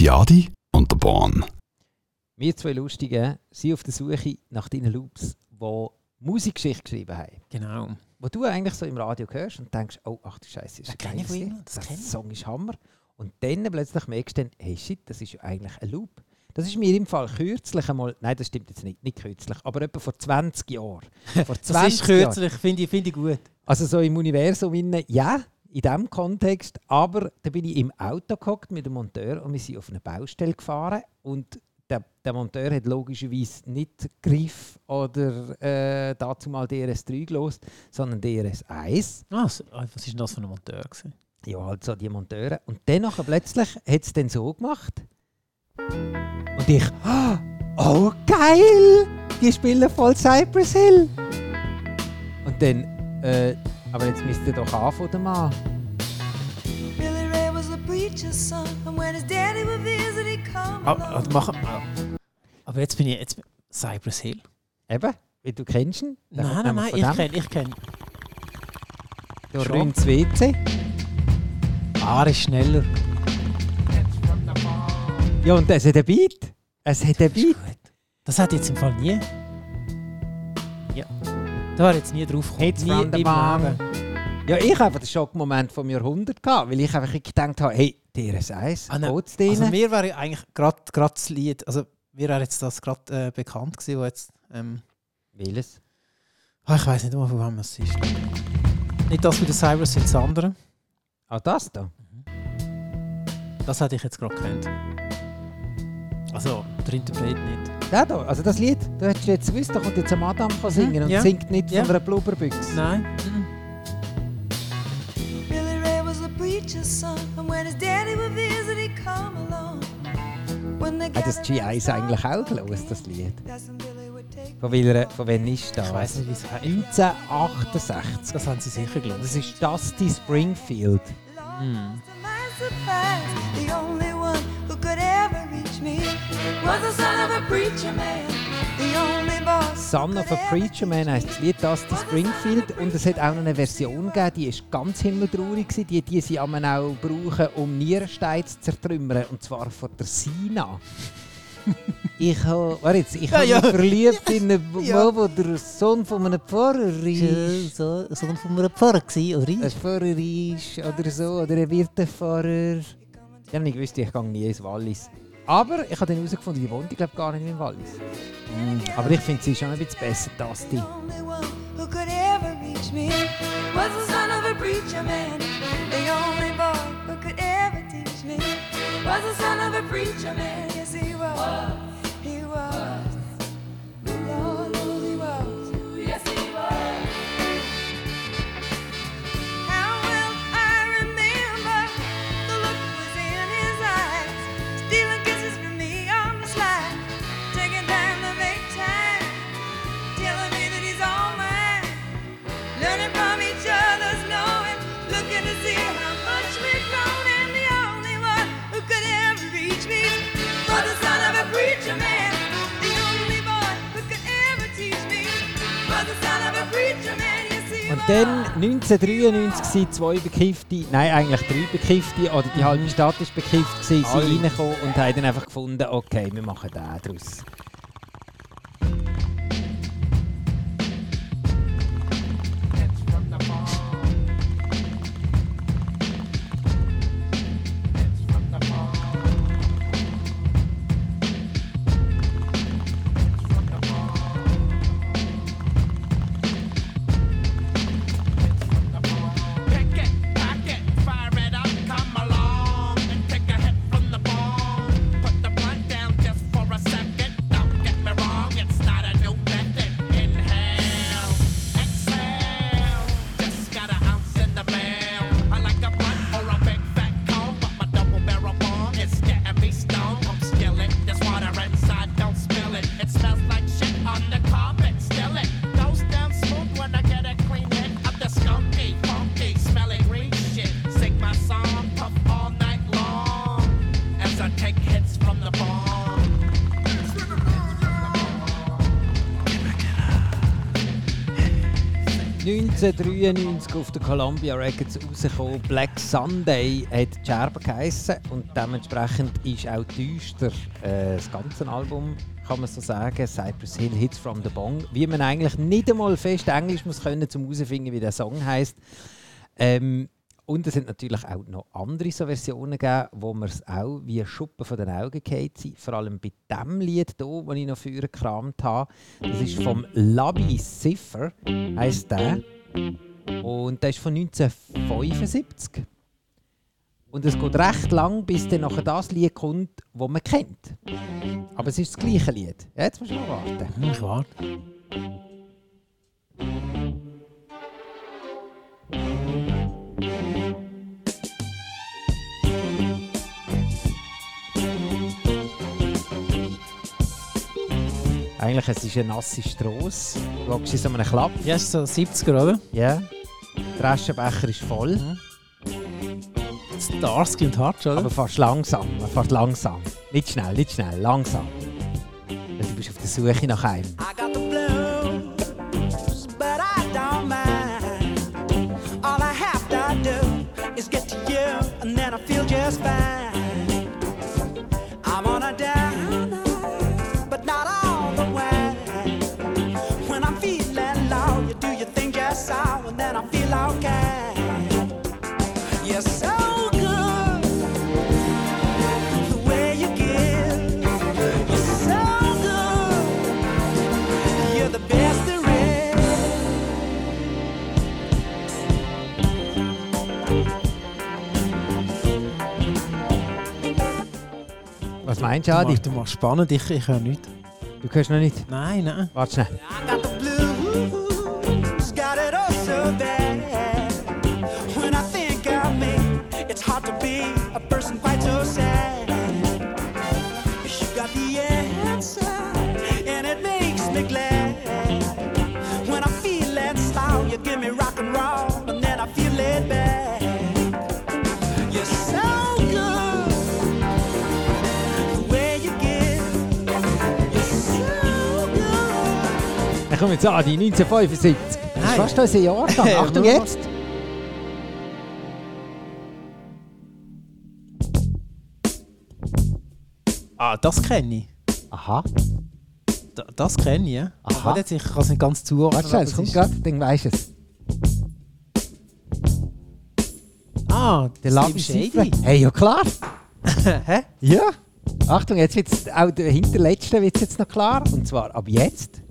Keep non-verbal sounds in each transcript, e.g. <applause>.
Die Adi und der Bahn. Wir zwei Lustigen sind auf der Suche nach deinen Loops, die Musikgeschichte geschrieben haben. Genau. Wo du eigentlich so im Radio hörst und denkst, oh, ach du Scheiße, ist Das ein ich von geiles Lied. das ich. Song ist Hammer. Und dann plötzlich merkst du dann, hey shit, das ist ja eigentlich ein Loop. Das ist mir im Fall kürzlich einmal, nein, das stimmt jetzt nicht, nicht kürzlich, aber etwa vor 20 Jahren. <laughs> Vor 20 Das ist kürzlich, finde ich, finde ich gut. Also so im Universum, innen, ja, in diesem Kontext. Aber da bin ich im Auto gehockt mit dem Monteur und wir sind auf eine Baustelle gefahren. Und der, der Monteur hat logischerweise nicht Griff oder äh, dazu mal DRS3 gelost, sondern DRS1. Ah, ah, was ist denn das für ein Monteur? Gewesen? Ja, halt so die Monteure. Und dann plötzlich hat es dann so gemacht. Und ich, «Ah, oh geil, die spielen voll Cypress Hill. Und dann, äh, aber jetzt müsst ihr doch anfangen, der Mann. Billy Ray was a preacher's son, and when his daddy would visit, he'd come Ah, along. also machen, ah. Aber jetzt bin ich jetzt Cypress Hill. Eben, wie du kennst ihn. Kommt Nein, nein, nein, von ich dem. kenne ich kenn. Der schon. räumt das WC. Ah, er ist schneller. Ja, und es hat ein Beat. Es hat ein Beat. Gut. Das hat jetzt im Fall nie. Da war jetzt nie drauf gekommen. Hits nie the. Leben. Ja, ich habe den Schockmoment vom Jahrhundert gehabt, weil ich einfach gedacht habe, hey, DRS1, Ah, nein. geht's denen? Also mir wäre eigentlich gerade das Lied, also mir wäre jetzt das gerade äh, bekannt gewesen, wo jetzt, ähm, Welches? ah, ich weiß nicht mal, von wem es ist. Nicht das mit der Cyrus, sondern das andere. Ah, das da? Das hätte ich jetzt gerade gekannt. Also, der Interpret nicht. Der da, also das Lied, du hättest jetzt gewusst, da kommt jetzt ein Madame kann singen und ja. singt nicht Ja. von einer Blubberbüchse. Nein. Billy Ray was a preacher's son, and when his daddy would visit, he'd come along. Hat das gathered G1 in eigentlich auch gelesen, das Lied? Von, welcher, von wann ist das? Ich weiß nicht, wie es heißt. 1968. Das haben sie sicher gelesen. Das ist Dusty Springfield. Lost son of a preacher man, the only boy. Son of a Preacher Man heisst das Lied Dusty Springfield. Und es hat auch noch eine Version gegeben, die ist ganz himmeltraurig. Die, die sie aber auch brauchen, um Nierensteine zu zertrümmern. Und zwar von der Sina. <laughs> ich habe jetzt, ich Ja, habe ja. mich verliebt in einen <laughs> Ja. Mann, der der Sohn von einem Pfarrer ist. So, so von einem Pfarrer gewesen, oder? Ein Pfarrer ist oder so, oder ein Wirtepfarrer. Ich habe nicht gewusst, ich gehe nie ins Wallis. Aber ich habe dann herausgefunden, die wohnt, ich glaube, gar nicht im Wallis. Aber ich finde sie schon ein bisschen besser, me was? the son of a preacher man, the only boy dann 1993 sind zwei Bekiffte, nein eigentlich drei Bekiffte, oder die halbe Stadt ist bekifft, gewesen, Alle. sind reingekommen und haben dann einfach gefunden, okay, wir machen den daraus. 1993 auf der Columbia Records rausgekommen. Black Sunday hat die Scherbe geheissen und dementsprechend ist auch düster äh, das ganze Album, kann man so sagen. Cypress Hill Hits from the Bong. Wie man eigentlich nicht einmal fest Englisch muss können, um herauszufinden, wie der Song heißt. Ähm, und es sind natürlich auch noch andere so Versionen gegeben, wo man es auch wie Schuppen von den Augen gefallen sind. Vor allem bei diesem Lied hier, das ich noch früher gekramt habe. Das ist vom Labby Ziffer, heisst der. Und der ist von 1975. Und es geht recht lang, bis dann nachher das Lied kommt, das man kennt. Aber es ist das gleiche Lied. Jetzt musst du mal warten. Ich warte. Eigentlich es ist eine nasse Strasse. Du in so einem Klapp. Ja, ist so 70er, oder? Ja. Der Aschenbecher ist voll. Starsky und Hutch, oder? Aber fast langsam, fast langsam. Nicht schnell, nicht schnell, langsam. Du bist auf der Suche nach einem. Was meinst du, Du Adi? machst, du machst spannend, ich, ich höre nicht. Du hörst noch nicht. Nein, nein. Warte schnell. Kommen wir zu Adi, 1975. Das ist fast unser Jahrgang. <laughs> Achtung jetzt. Ah, das kenne ich. Aha. Da, das kenne ich, ja. Aha. Warte jetzt, ich kann es nicht ganz zuordnen. Warte es kommt gerade, dann weisst es. Ah, Der Labi Shady. Hey, ja klar. <laughs> Hä? Ja. Achtung, jetzt wird auch der hinterletzte wird's jetzt noch klar. Und zwar ab jetzt.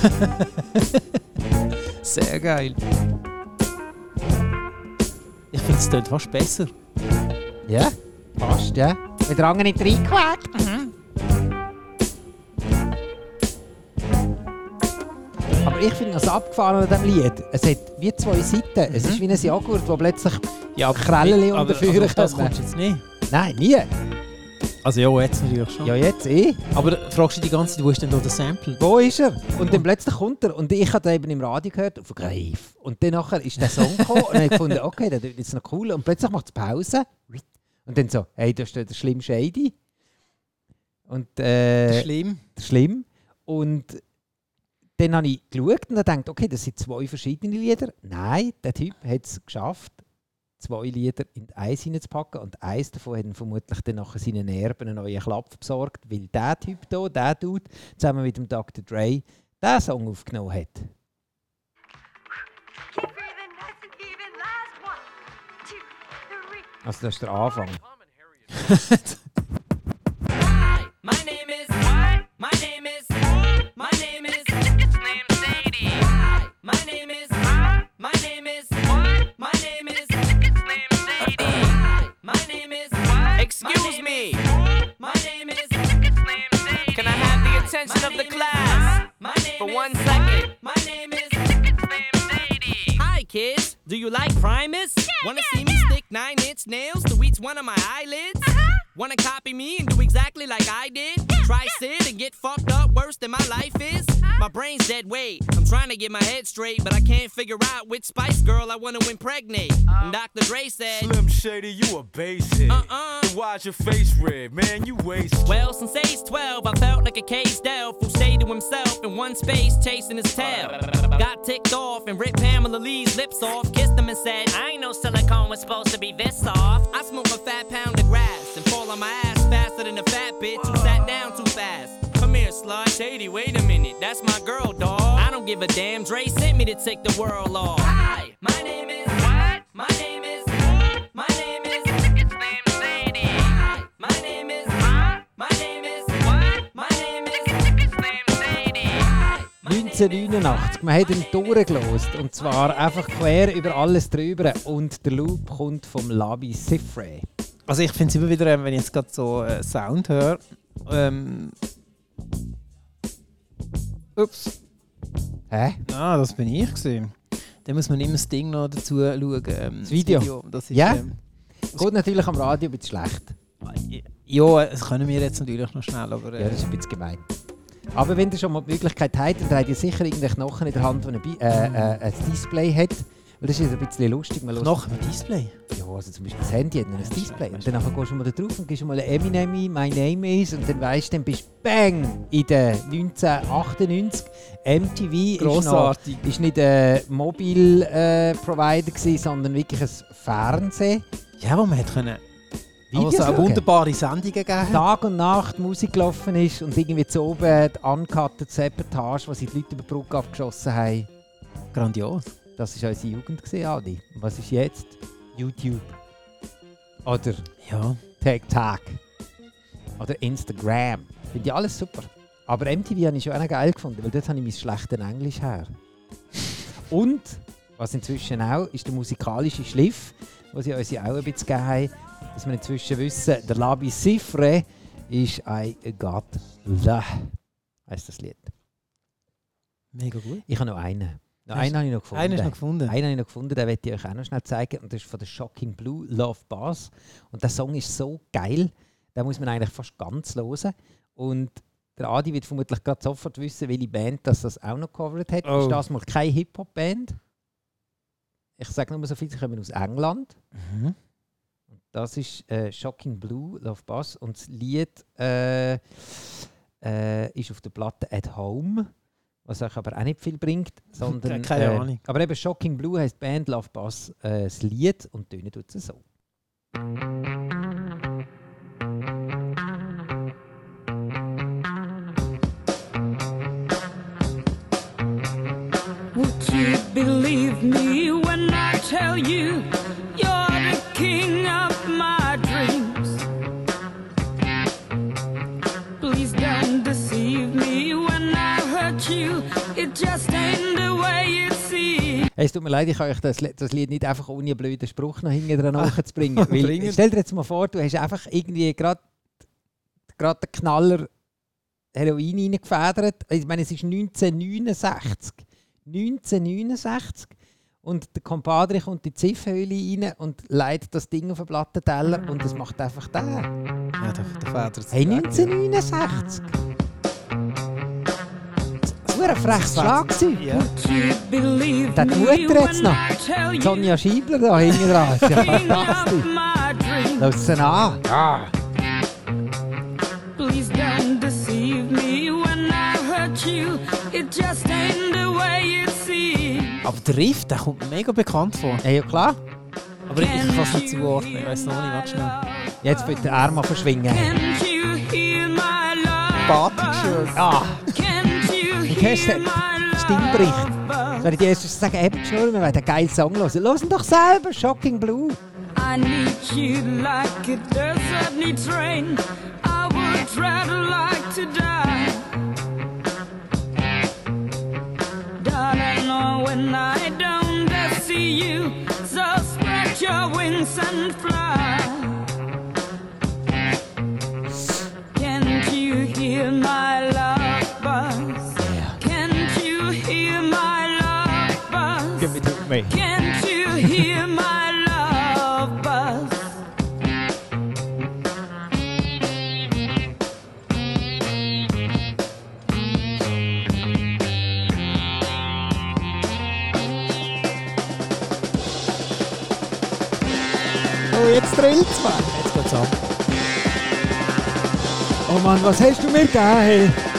<laughs> Sehr geil. Ich finde, es klingt fast besser. Ja, passt, ja. Mit der Angel nicht reingequäkt. Aber ich finde das abgefahren an diesem Lied. Es hat wie zwei Seiten. Es ist wie ein Joghurt, wo plötzlich Ja, Krällen aber- unter also das du jetzt nicht. Nein, nie. Also ja, jetzt natürlich schon. Ja, jetzt eh. Aber fragst du die ganze Zeit, wo ist denn da der Sample? Wo ist er? Und dann plötzlich kommt er. Und ich habe den eben im Radio gehört, auf Greif. Und dann nachher ist der Song gekommen und ich gefunden, okay, der ist jetzt noch cool. Und plötzlich macht es Pause. Und dann so, hey, da steht der Schlimm Shady. Und äh, Schlimm. schlimm. Und dann habe ich geschaut und gedacht, okay, das sind zwei verschiedene Lieder. Nein, der Typ hat es geschafft, zwei Lieder in eins hineinzupacken und eins davon hat vermutlich dann nachher seinen Erben einen neuen Klapp besorgt, weil der Typ hier, der Dude, zusammen mit dem Dr. Dre, diesen Song aufgenommen hat. Also das ist der Anfang. <laughs> My name is. My name is. My name is. Excuse me. My name is. Slim Can I have the attention of the class for one second? My name is. Slim Hi, kids. Do you like Primus? Wanna see me stick nine inch nails to each one of my eyelids? Wanna copy me and do exactly like I did? Try sit and get fucked up worse than my life is? My brain's dead weight. I'm trying to get my head straight, but I can't figure out which Spice Girl I want to impregnate. Oh. And Dr. Dre said, Slim Shady, you a basic. Uh-uh. Then why's your face red, man? You waste. Well, since age 12, I felt like a caged elf who stayed to himself in one space, chasing his tail. Got ticked off and ripped Pamela Lee's lips off, kissed him and said, I ain't no silicone was supposed to be this soft. I smoke a fat pound of grass fall on my ass faster than a fat bitch who sat down too fast. Come here, slut. Shady, wait a minute, that's my girl, dawg. I don't give a damn. Dre sent me to take the world off. Hi, my name is. What? My name is. My name is. It's name Sadie. Hi, my name is. My name is. What? My name is. It's name Sadie. Hi, my name is- 1989. Man hat ihn durchgelost. Und zwar einfach quer über alles drüber. Und der Loop kommt vom Labi Sifre. Also ich finde es immer wieder, ähm, wenn ich jetzt gerade so äh, Sound höre. Ähm, ups. Hä? Ah, das bin ich gesehen. Dann muss man immer das Ding noch dazu schauen. Ähm, das Video? Das ist, Ja? Ähm, Geht natürlich am Radio ein bisschen schlecht. ja, das können wir jetzt natürlich noch schnell, aber Ja, äh, das ist ein bisschen gemein. Aber wenn ihr schon mal die Möglichkeit habt, dann habt ihr sicher irgendeinen Knochen in der Hand, der ein, äh, äh, ein Display hat. Weil das ist ein bisschen lustig. Man noch ein Display. Ja, also zum Beispiel das Handy hat noch ein Display. Und dann nachher gehst du mal da drauf und gibst mal Eminem ein, My Name is, und dann weißt du, dann bist du bang in den 1998. MTV ist, noch, ist nicht ein Mobil-Provider, gewesen, sondern wirklich ein Fernsehen. Ja, wo man hat können. Videos Also eine schauen. wunderbare Sendungen gegeben. Tag und Nacht Musik gelaufen ist und irgendwie zu oben die uncutted Sabotage, sie die Leute über die Brücke abgeschossen haben. Grandios. Das war unsere Jugend, gewesen, Adi. Und was ist jetzt? YouTube. Oder Ja. TikTok. Oder Instagram. Finde ich alles super. Aber MTV habe ich schon auch noch geil gefunden, weil dort habe ich mein schlechtes Englisch her. Und, was inzwischen auch, ist der musikalische Schliff, was sie uns ja auch ein bisschen gegeben haben, dass wir inzwischen wissen, der Labi Sifre ist I Got The. Heißt das Lied. Mega gut. Ich habe noch einen. Hast- einen habe ich noch gefunden. Einen hast du noch gefunden. Einen habe ich noch gefunden, den werde ich euch auch noch schnell zeigen. Und das ist von der Shocking Blue, Love Bass. Und der Song ist so geil, den muss man eigentlich fast ganz hören. Und der Adi wird vermutlich gerade sofort wissen, welche Band das, das auch noch covered hat. Oh. Ist das mal keine Hip-Hop-Band? Ich sage nur so viel, sie kommen aus England. Mhm. Das ist äh, Shocking Blue, Love Bass. Und das Lied äh, äh, ist auf der Platte At Home, was euch aber auch nicht viel bringt. <laughs> Sondern, Keine äh, Ahnung. Aber eben Shocking Blue heißt Band Love Bass äh, das Lied und tönen tut es so. Mir leid, ich kann euch das, Li- das Lied nicht einfach ohne einen blöden Spruch noch hinten dran <laughs> nachzubringen. Weil, Bringen. stell dir jetzt mal vor, du hast einfach irgendwie gerade gerade den Knaller Heroin reingefedert. Ich meine, es ist 1969. 1969. Und der Compadre kommt in die Ziffhöhle rein und leitet das Ding auf den Plattenteller und es macht einfach der. Ja, der, der Vater. Hey, 1969! Das war ein freches Schlagzeug. Ja. Would you believe Da die me Mutter jetzt when noch. I tell you Sonja Schiebler da hinten dran. Ist ja fantastisch. my dreams? Lass sie an. Ja. Please don't deceive me when I hurt you. It just ain't the way it seems. Aber der Riff, der kommt mir mega bekannt vor. Ja, ja klar. Aber ich, kann es nicht zuordnen. Ich weiß noch nicht, warte schnell. Jetzt wird der Arm mal verschwingen. Can't you hear my love? Batik schon. Ah, Stimmbericht? love? soll ich dir erst sagen, eben schnurren, wir wollen einen geilen Song hören. Hören doch selber, Shocking Blue. I need you like a desert needs rain. I would rather like to die. Darling, oh, when I don't see you, so spread your wings and fly. me. Can't you hear my love buzz? Oh, jetzt drillt's, Mann. Jetzt geht's ab. Oh Mann, was hast du mir gegeben?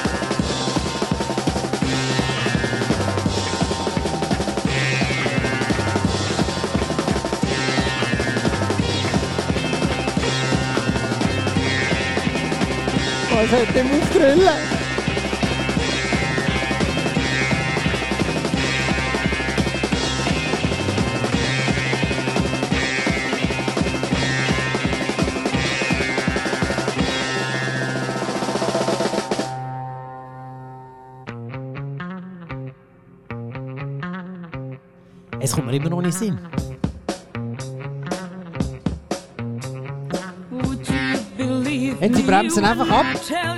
Was hat der auf Drille? Es kommt mir immer noch nicht in den Sinn. Hey, sie bremsen einfach ab.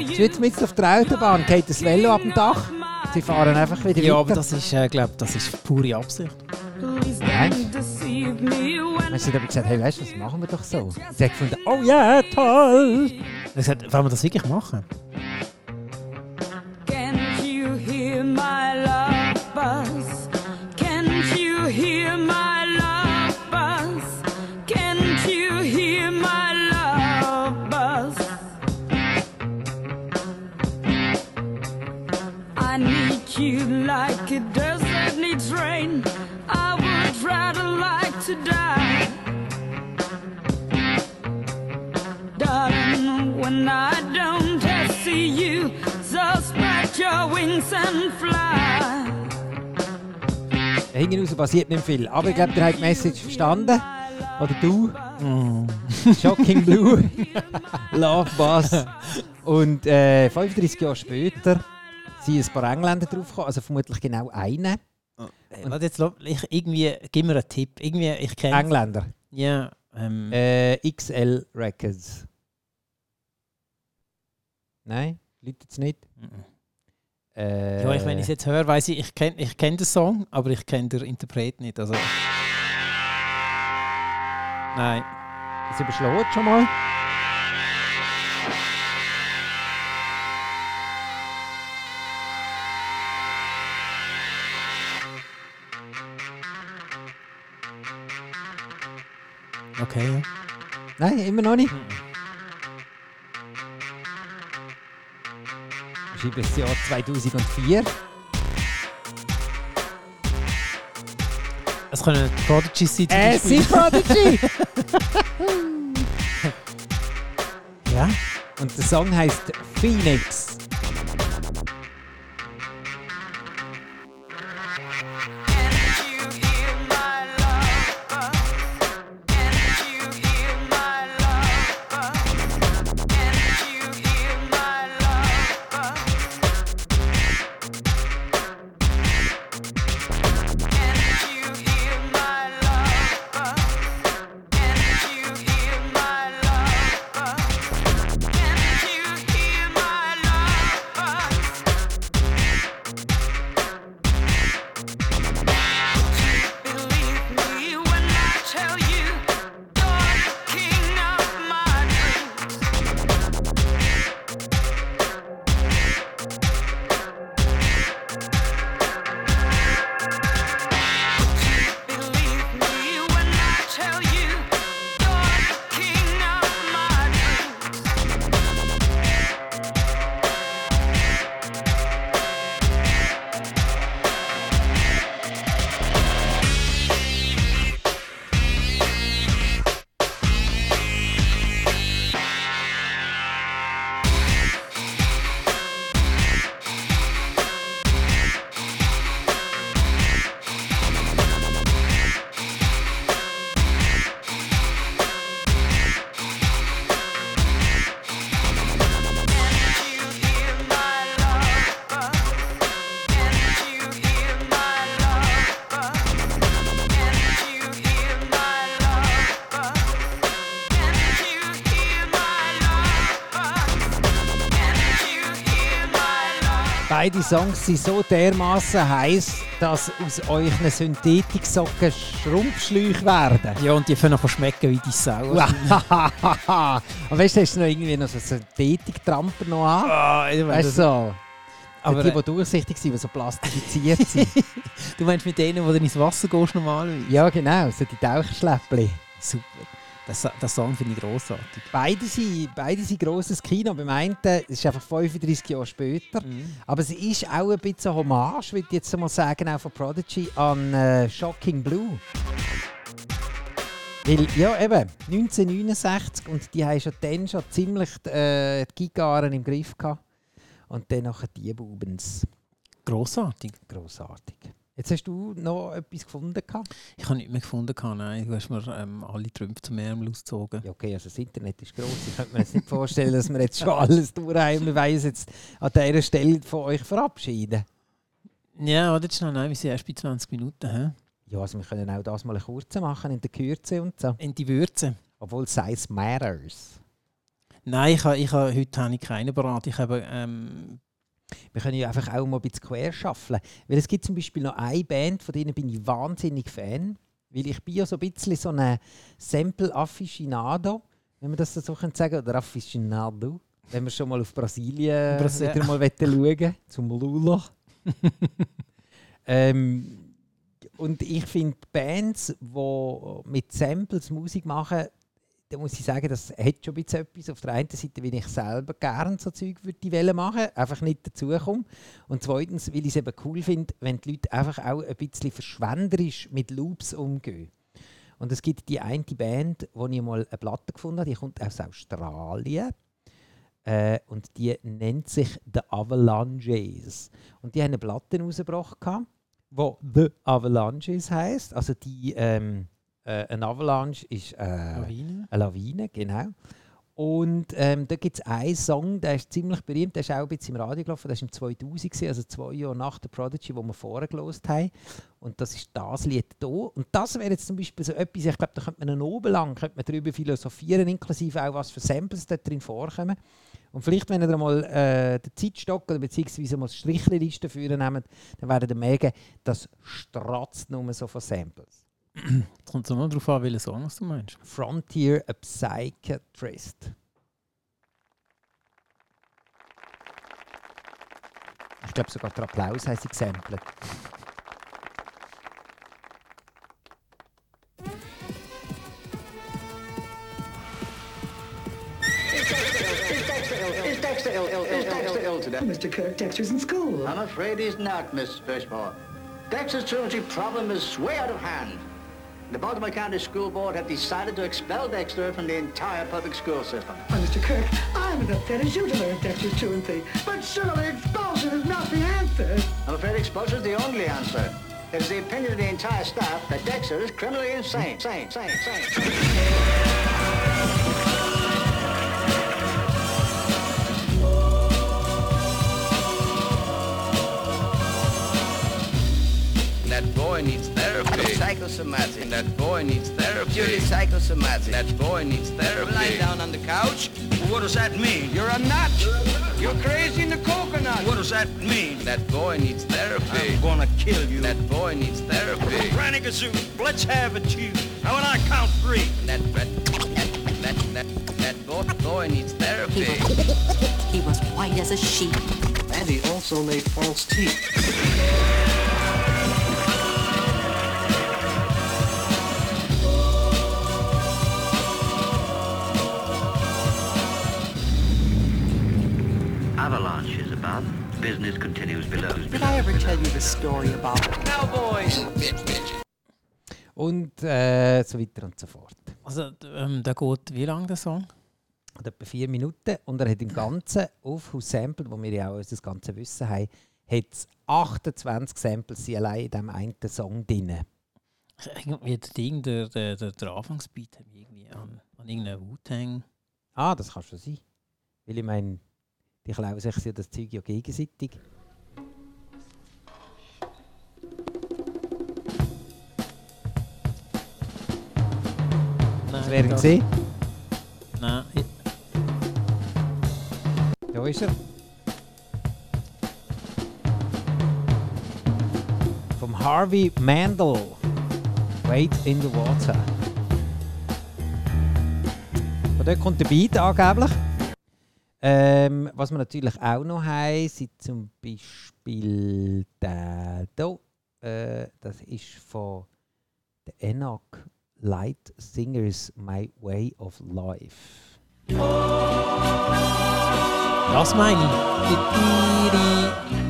Sie wird mit auf der Autobahn, geht das Velo ab dem Dach. Sie fahren einfach wieder Ja, aber weiter. das ist, äh, glaube das ist pure Absicht. Du, sie hat gesagt, hey, weißt du, das machen wir doch so. Sie hat gefunden, oh ja, toll. Er hat gesagt, wollen wir das wirklich machen? Hinten raus passiert nicht viel. Aber ich glaube, ihr habt die Message verstanden. Oder du. Mm. <laughs> Shocking Blue. <laughs> Love Bass. Und äh, 35 Jahre später sind ein paar Engländer draufgekommen. Also vermutlich genau einer. Äh, warte, jetzt, ich, irgendwie, gib mir einen Tipp. Irgendwie, ich kenne Engländer. Ja, ähm, Äh, XL Records. Nein, läutet es nicht. Äh, ja, ich, wenn ich es jetzt höre, weiß ich, ich kenne ich kenn den Song, aber ich kenne den Interpret nicht. Also. Nein. Es überschlägt schon mal. Okay. Nein, immer noch nicht. Ich schreibe das Jahr 2004. Es können Prodigy sein. Äh, Beispiel. sie Prodigy! Ja. Und der Song heißt Phoenix. Beide Songs sind so dermaßen heiß, dass aus euren Synthetiksocken Schrumpfschläuche werden. Ja, und die können auch schmecken wie die Sau. <laughs> Aber weißt du, hast du noch irgendwie noch so Synthetik-Tramper noch an? Ah, ich Weißt du so? Aber, die, die durchsichtig sind, die so plastifiziert <laughs> sind. du meinst mit denen, die du ins Wasser gehst normalerweise? ja, genau, so die Taucherschläppli. Super. Das, das Song finde ich grossartig. Beide sind, beide sind grosses Kino. Beim einen es ist einfach 35 Jahre später. Aber es ist auch ein bisschen Hommage, würde ich jetzt mal sagen, auch von Prodigy an äh, Shocking Blue. Weil, ja, eben, 1969 und die haben schon dann schon ziemlich äh, die Gitarren im Griff gehabt. Und dann nachher die Bubens. Grossartig. Grossartig. Jetzt hast du noch etwas gefunden. Gehabt? Ich habe nichts mehr gefunden. gehabt, Nein, du hast mir ähm, alle Trümpfe zum Ärmel ausgezogen. Ja, okay, also das Internet ist gross. Ich könnte mir jetzt nicht vorstellen, dass wir jetzt schon <laughs> alles durch haben. Wir wollen uns jetzt an dieser Stelle von euch verabschieden. Ja, warte jetzt schnell. Nein, wir sind erst bei 20 Minuten. Hä? Ja, also wir können auch das mal eine kurze machen, in der Kürze und so. In die Würze. Obwohl Size matters. Nein, ich habe, ich habe, heute habe ich keine beraten. Ich habe, ähm, Wir können ja einfach auch mal ein bisschen quer schaffeln. Weil es gibt zum Beispiel noch eine Band, von denen bin ich wahnsinnig Fan. Weil ich bin ja so ein bisschen so ein Sample-Afficionado, wenn man das so sagen kann, oder Afficionado. Wenn wir schon mal auf Brasilien Brasil- wieder mal schauen zum Lula. <laughs> ähm, und ich finde Bands, die mit Samples Musik machen, da muss ich sagen, das hat schon ein etwas. Auf der einen Seite, weil ich selber gerne so Zeug würde die Welle machen, einfach nicht dazukomme. Und zweitens, weil ich es eben cool finde, wenn die Leute einfach auch ein bisschen verschwenderisch mit Loops umgehen. Und es gibt die eine Band, wo ich mal eine Platte gefunden habe, die kommt aus Australien. Äh, und die nennt sich The Avalanches. Und die haben eine Platte rausgebracht, wo The Avalanches heißt. Also die, ähm, äh, ein Avalanche ist äh, Lawine. eine Lawine, genau. Und ähm, da gibt es einen Song, der ist ziemlich berühmt, der ist auch ein bisschen im Radio gelaufen, der war im 2000, gewesen, also zwei Jahre nach der Prodigy, wo wir vorher gelost haben. Und das ist das Lied hier. Und das wäre jetzt zum Beispiel so etwas, ich glaube, da könnte man einen oben lang könnte man darüber philosophieren, inklusive auch, was für Samples da drin vorkommen. Und vielleicht, wenn ihr mal äh, den Zeitstock oder beziehungsweise mal die Strichliste führen nehmt, dann werdet ihr merken, das stratzt nur so von Samples. <clears throat> Es kommt so mal darauf an, welchen Song du meinst. Frontier a Psychiatrist. Ich glaube sogar der Applaus sie gesampelt. Is Dexter ill, ill, ill, Dexter ill today? Mr. Kirk, Dexter's in school. I'm afraid he's not, Miss Fishmore. Dexter's truancy problem is way out of hand. The Baltimore County School Board have decided to expel Dexter from the entire public school system. Why, Mr. Kirk, I'm as upset as you to learn Dexter's truancy. But surely expulsion is not the answer. I'm afraid expulsion is the only answer. It is the opinion of the entire staff that Dexter is criminally insane. Sane, sane, sane. Therapy. Psychosomatic. That boy needs therapy. Purely psychosomatic. That boy needs therapy. Lying down on the couch. What does that mean? You're a nut. You're crazy in the coconut. What does that mean? That boy needs therapy. I'm gonna kill you. That boy needs therapy. Ranigazoo, let's have it, Chief. Now when I count three. That that that that, that boy, boy needs therapy. He was white as a sheet. And he also made false teeth. Business continues below. Did I ever tell you the story about Cowboys. Und äh, so weiter und so fort. Also, ähm, der geht wie lang der Song? Hat etwa vier Minuten und er hat im Ganzen auf Haus Sample, wo wir ja auch unser ganze Wissen haben, hat es 28 Samples sind allein in diesem einen Song drin. Irgendwie das Ding, der, der, der, der Anfangsbeat hat mich irgendwie an, an irgendeinen Wu-Tang. Ah, das kann schon sein. Weil ich meine, die klauen sich ja das Zeug ja gegenseitig. Das wäre das- gesehen. Nein, Da ist er. Vom Harvey Mandel. Wait in the Water. Von dort kommt der Beat angeblich. Ähm, was wir natürlich auch noch haben, sind zum Beispiel der hier. Äh, das ist von der Enoch Light Singers My Way of Life. Das meine ich.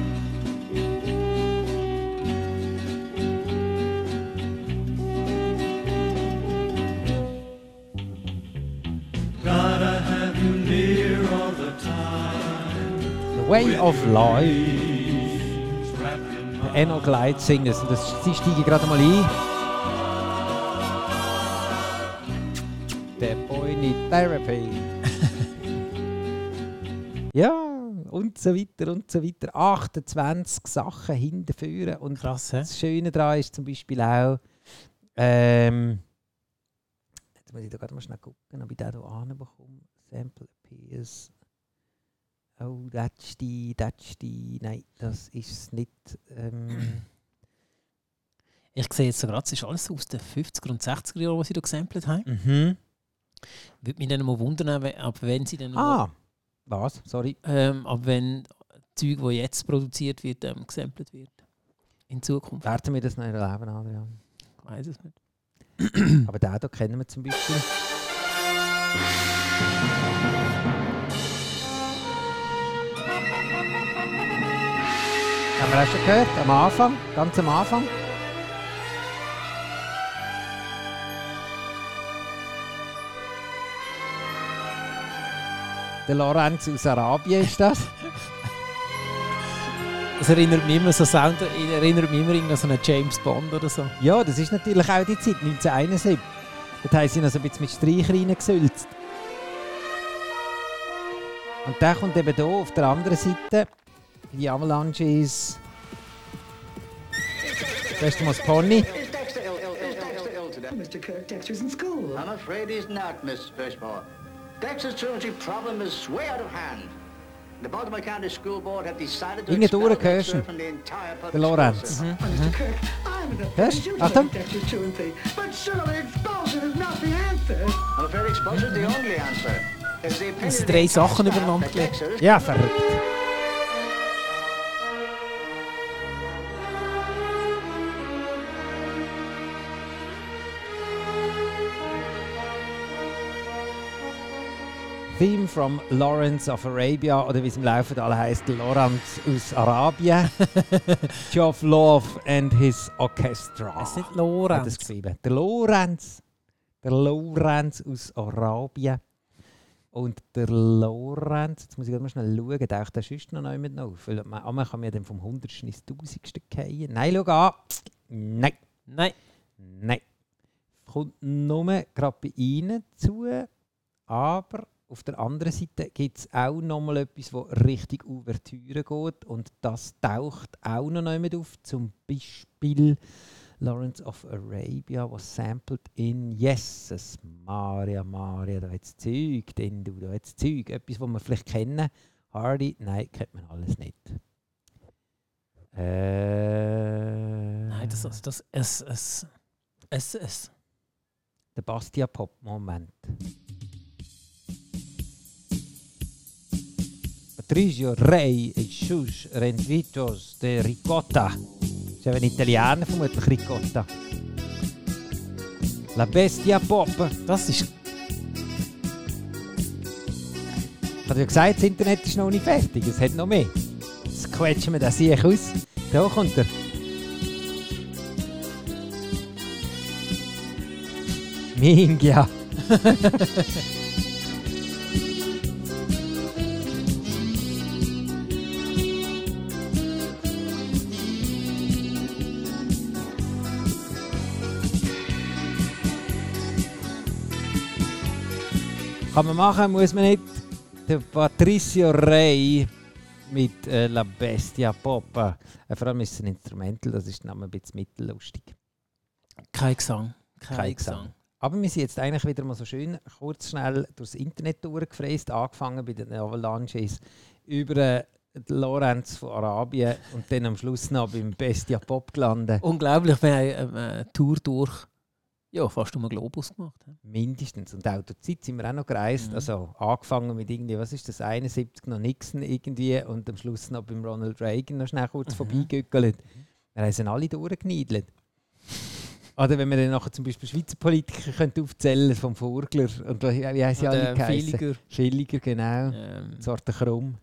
Way of Life. Enoch Light Singers. Und das, sie steigen gerade mal ein. Der Boy need Therapy. <laughs> ja, und so weiter und so weiter. 28 Sachen hinterführen. Und Krass, hä? das Schöne daran ist zum Beispiel auch, ähm, jetzt muss ich da gerade mal schnell gucken, ob ich den hier anbekomme. Sample appears. Oh, das ist die, das ist die. Nein, das ist es nicht. Ähm, <clears throat> Ich sehe jetzt so gerade, es ist alles aus den 50er und 60er Jahren, was sie da gesampelt haben. mhm. Würde mich dann mal wundern, ab wenn sie dann Ah, was? Sorry. ähm, ab wenn Zeug, das jetzt produziert wird, ähm, gesampelt wird. In Zukunft. Werden wir das noch erleben, Adrian? Ich weiß es nicht. Aber den hier kennen wir zum Beispiel. <clears throat> Haben wir auch schon gehört? Am Anfang? Ganz am Anfang? Der Lorenz aus Arabien ist das. <laughs> Das erinnert mich immer so Sound, erinnert mich immer an so einen James Bond oder so. Ja, das ist natürlich auch die Zeit, 1971. Dort haben sie noch so ein bisschen mit Streicher reingesülzt. Und der kommt eben hier auf der anderen Seite. Die Avalanches. Zuerst mal das Pony. Mr. Kirk, Dexter's in school. I'm afraid he's not, Miss Fishmore. Dexter's truancy problem is way out of hand. The Baltimore County School Board have decided to expel Dexter from the entire public Lorenz. system. Uh, Mr. Kirk, I'm the fetish Achtung. Dexter's truancy. But surely expulsion is not the answer. I'm afraid expulsion is the only answer. Sind drei Sachen übereinander gelegt. Ja, verrückt. Theme from Lawrence of Arabia, oder wie es im Laufe alle heißt, Lawrence aus Arabien. <laughs> Geoff Love and his Orchestra. Es ist nicht Hat es Lorenz. geschrieben. Der Lorenz. Der Lorenz aus Arabien. Und der Lorenz, jetzt muss ich mal schnell schauen, taucht der sonst noch nicht auf? Weil man, einmal kann man ja dann vom 100. ins 1000. gehen. Nein, schau an. Nein. Nein. Nein. Kommt nur gerade bei Ihnen zu. Aber auf der anderen Seite gibt es auch noch mal etwas, das richtig Ouvertüre geht. Und das taucht auch noch nicht auf. Zum Beispiel Lawrence of Arabia, was sampled in Jesus Maria, Maria, da hat Zeug drin, du, da hat Zeug. Etwas, was wir vielleicht kennen. Hardy, nein, kennt man alles nicht. Äh, Nein, das ist das es, es, es, es. der Bastia Pop Moment. Patricio Rey e Schuss Renditos de Ricotta. Das ist eben Italiener vermutlich Ricotta. La Bestia Pop. Das ist. Ich habe ja gesagt, das Internet ist noch nicht fertig. Es hat noch mehr. Jetzt quetschen wir das hier aus. Da kommt er. Mingia. <laughs> Kann man machen, muss man nicht. Der Patricio Rey mit äh, La Bestia Pop. Äh, vor allem ist es ein Instrumental, das ist dann ein bisschen mittellustig. Kein Gesang. Kein, Kein Gesang. Gesang. Aber wir sind jetzt eigentlich wieder mal so schön kurz schnell durchs Internet durchgefräst, angefangen bei den Avalanches über äh, den Lorenz von Arabien und dann am Schluss noch beim Bestia Pop gelandet. Unglaublich, wir haben eine Tour durch. Ja, fast um den Globus gemacht. hä? Mindestens. Und auch durch die Zeit sind wir auch noch gereist. Mhm. Also angefangen mit irgendwie, was ist das, 71 noch Nixon irgendwie und am Schluss noch beim Ronald Reagan noch schnell kurz Mhm. vorbeigegückelt. Wir haben sie alle durchgeniedelt. Oder wenn wir dann nachher zum Beispiel Schweizer Politiker könnten aufzählen vom Vogler und wie heisst sie alle geheissen? Villiger. Villiger, genau. Ähm. Sorte Krumm.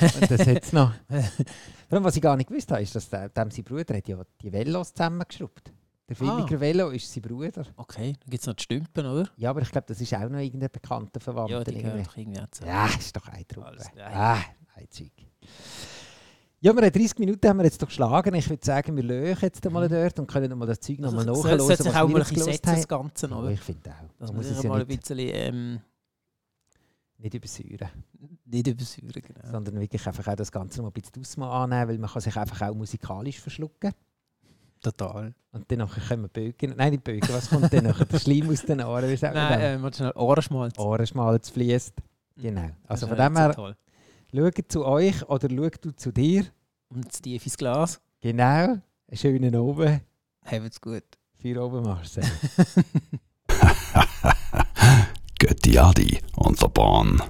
und das hat noch. <laughs> Vor allem, was ich gar nicht gewusst habe, ist, dass der, dem sein Bruder hat ja die Velos zusammengeschraubt. Der Villiger Ah. Velo ist sein Bruder. Okay, dann gibt es noch die Stümpen, oder? Ja, aber ich glaube, das ist auch noch irgendein bekannter Verwandter. Ja, die irgendwie. doch irgendwie zusammen. Ja, ist doch eine Truppe. Alles- ja. Ah, ein Zeug. Ja, wir haben 30 Minuten haben wir jetzt doch geschlagen. Ich würde sagen, wir lösen jetzt einmal dort und können mal das Zeug nochmal Mhm. Also, nachhören. soll- sollte sich auch mal ein bisschen setzen, das. Ganze, Ja, oder? ich finde auch. Man muss sich es ja mal ein nicht, bisschen ähm, nicht übersäuren. nicht übersäuern, genau. sondern wirklich einfach auch das Ganze noch ein bisschen Ausmaß annehmen, weil man kann sich einfach auch musikalisch verschlucken. Total. Und dann können wir bögen. Nein, nicht bögen. Was kommt dann nachher? Der Schleim aus den Ohren. Wie sagt man Nein, äh, schnell, Ohrenschmalz. Ohrenschmalz fließt. Genau. Also von ist dem her, so schau zu euch oder schau du zu dir. Und das tief ins Glas. Genau. Einen schönen Oben. Habt's gut. Vier oben, Marcel. <laughs> Götti Adi und der Bahn.